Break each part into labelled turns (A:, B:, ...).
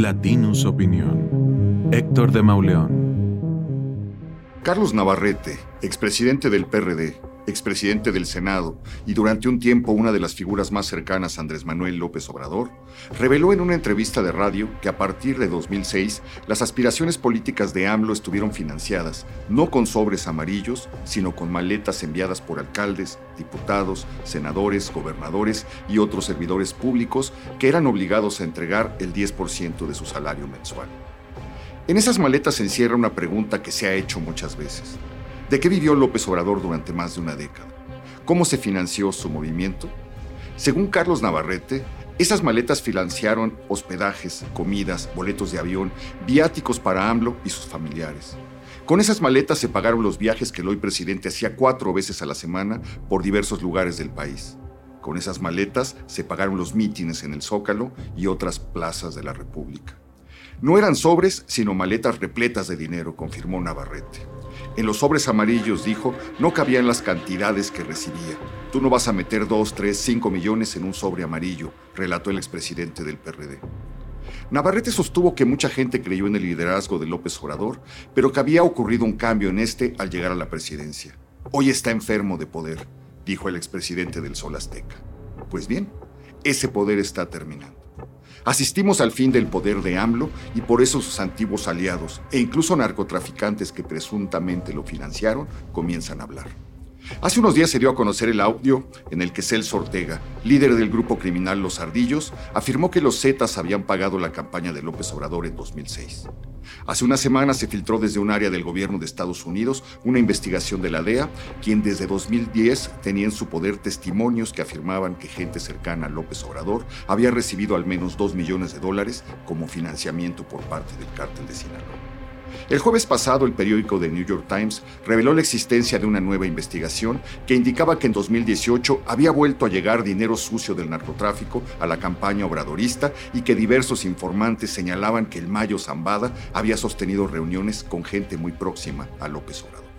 A: Latinus Opinión. Héctor de Mauleón.
B: Carlos Navarrete, expresidente del PRD, expresidente del Senado y durante un tiempo una de las figuras más cercanas a Andrés Manuel López Obrador, reveló en una entrevista de radio que a partir de 2006 las aspiraciones políticas de AMLO estuvieron financiadas no con sobres amarillos, sino con maletas enviadas por alcaldes, diputados, senadores, gobernadores y otros servidores públicos que eran obligados a entregar el 10% de su salario mensual. En esas maletas se encierra una pregunta que se ha hecho muchas veces. ¿De qué vivió López Obrador durante más de una década? ¿Cómo se financió su movimiento? Según Carlos Navarrete, esas maletas financiaron hospedajes, comidas, boletos de avión, viáticos para AMLO y sus familiares. Con esas maletas se pagaron los viajes que el hoy presidente hacía cuatro veces a la semana por diversos lugares del país. Con esas maletas se pagaron los mítines en el Zócalo y otras plazas de la República. No eran sobres, sino maletas repletas de dinero, confirmó Navarrete. En los sobres amarillos, dijo, no cabían las cantidades que recibía. Tú no vas a meter dos, tres, cinco millones en un sobre amarillo, relató el expresidente del PRD. Navarrete sostuvo que mucha gente creyó en el liderazgo de López Obrador, pero que había ocurrido un cambio en este al llegar a la presidencia. Hoy está enfermo de poder, dijo el expresidente del Sol Azteca. Pues bien, ese poder está terminando. Asistimos al fin del poder de AMLO y por eso sus antiguos aliados e incluso narcotraficantes que presuntamente lo financiaron comienzan a hablar. Hace unos días se dio a conocer el audio en el que Celso Ortega, líder del grupo criminal Los Ardillos, afirmó que los Zetas habían pagado la campaña de López Obrador en 2006. Hace una semana se filtró desde un área del gobierno de Estados Unidos una investigación de la DEA, quien desde 2010 tenía en su poder testimonios que afirmaban que gente cercana a López Obrador había recibido al menos 2 millones de dólares como financiamiento por parte del cártel de Sinaloa. El jueves pasado, el periódico The New York Times reveló la existencia de una nueva investigación que indicaba que en 2018 había vuelto a llegar dinero sucio del narcotráfico a la campaña obradorista y que diversos informantes señalaban que el Mayo Zambada había sostenido reuniones con gente muy próxima a López Obrador.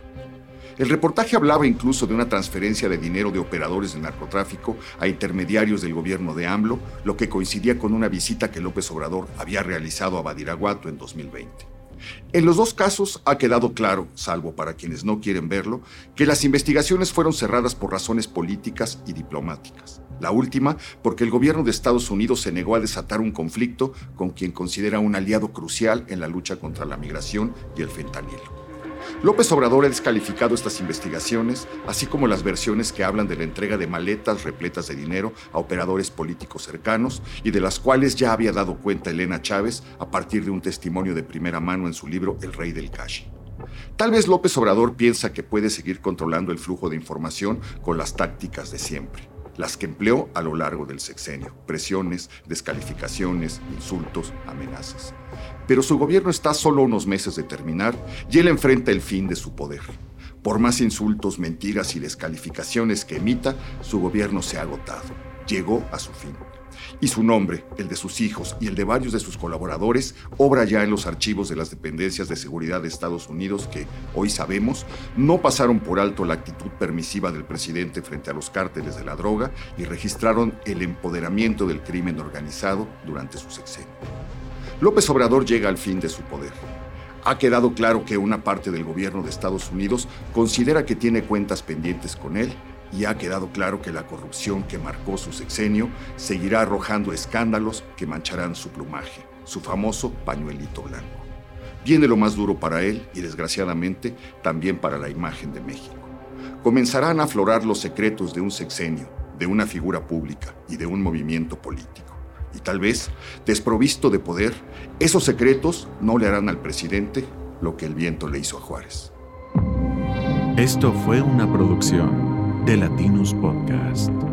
B: El reportaje hablaba incluso de una transferencia de dinero de operadores del narcotráfico a intermediarios del gobierno de AMLO, lo que coincidía con una visita que López Obrador había realizado a Badiraguato en 2020. En los dos casos ha quedado claro, salvo para quienes no quieren verlo, que las investigaciones fueron cerradas por razones políticas y diplomáticas. La última, porque el gobierno de Estados Unidos se negó a desatar un conflicto con quien considera un aliado crucial en la lucha contra la migración y el fentanilo. López Obrador ha descalificado estas investigaciones, así como las versiones que hablan de la entrega de maletas repletas de dinero a operadores políticos cercanos y de las cuales ya había dado cuenta Elena Chávez a partir de un testimonio de primera mano en su libro El Rey del Cash. Tal vez López Obrador piensa que puede seguir controlando el flujo de información con las tácticas de siempre las que empleó a lo largo del sexenio, presiones, descalificaciones, insultos, amenazas. Pero su gobierno está solo unos meses de terminar y él enfrenta el fin de su poder. Por más insultos, mentiras y descalificaciones que emita, su gobierno se ha agotado. Llegó a su fin y su nombre, el de sus hijos y el de varios de sus colaboradores, obra ya en los archivos de las dependencias de seguridad de Estados Unidos que, hoy sabemos, no pasaron por alto la actitud permisiva del presidente frente a los cárteles de la droga y registraron el empoderamiento del crimen organizado durante su sexenio. López Obrador llega al fin de su poder. Ha quedado claro que una parte del gobierno de Estados Unidos considera que tiene cuentas pendientes con él y ha quedado claro que la corrupción que marcó su sexenio seguirá arrojando escándalos que mancharán su plumaje, su famoso pañuelito blanco. Viene lo más duro para él y desgraciadamente también para la imagen de México. Comenzarán a aflorar los secretos de un sexenio, de una figura pública y de un movimiento político. Y tal vez, desprovisto de poder, esos secretos no le harán al presidente lo que el viento le hizo a Juárez.
A: Esto fue una producción de Latinus Podcast.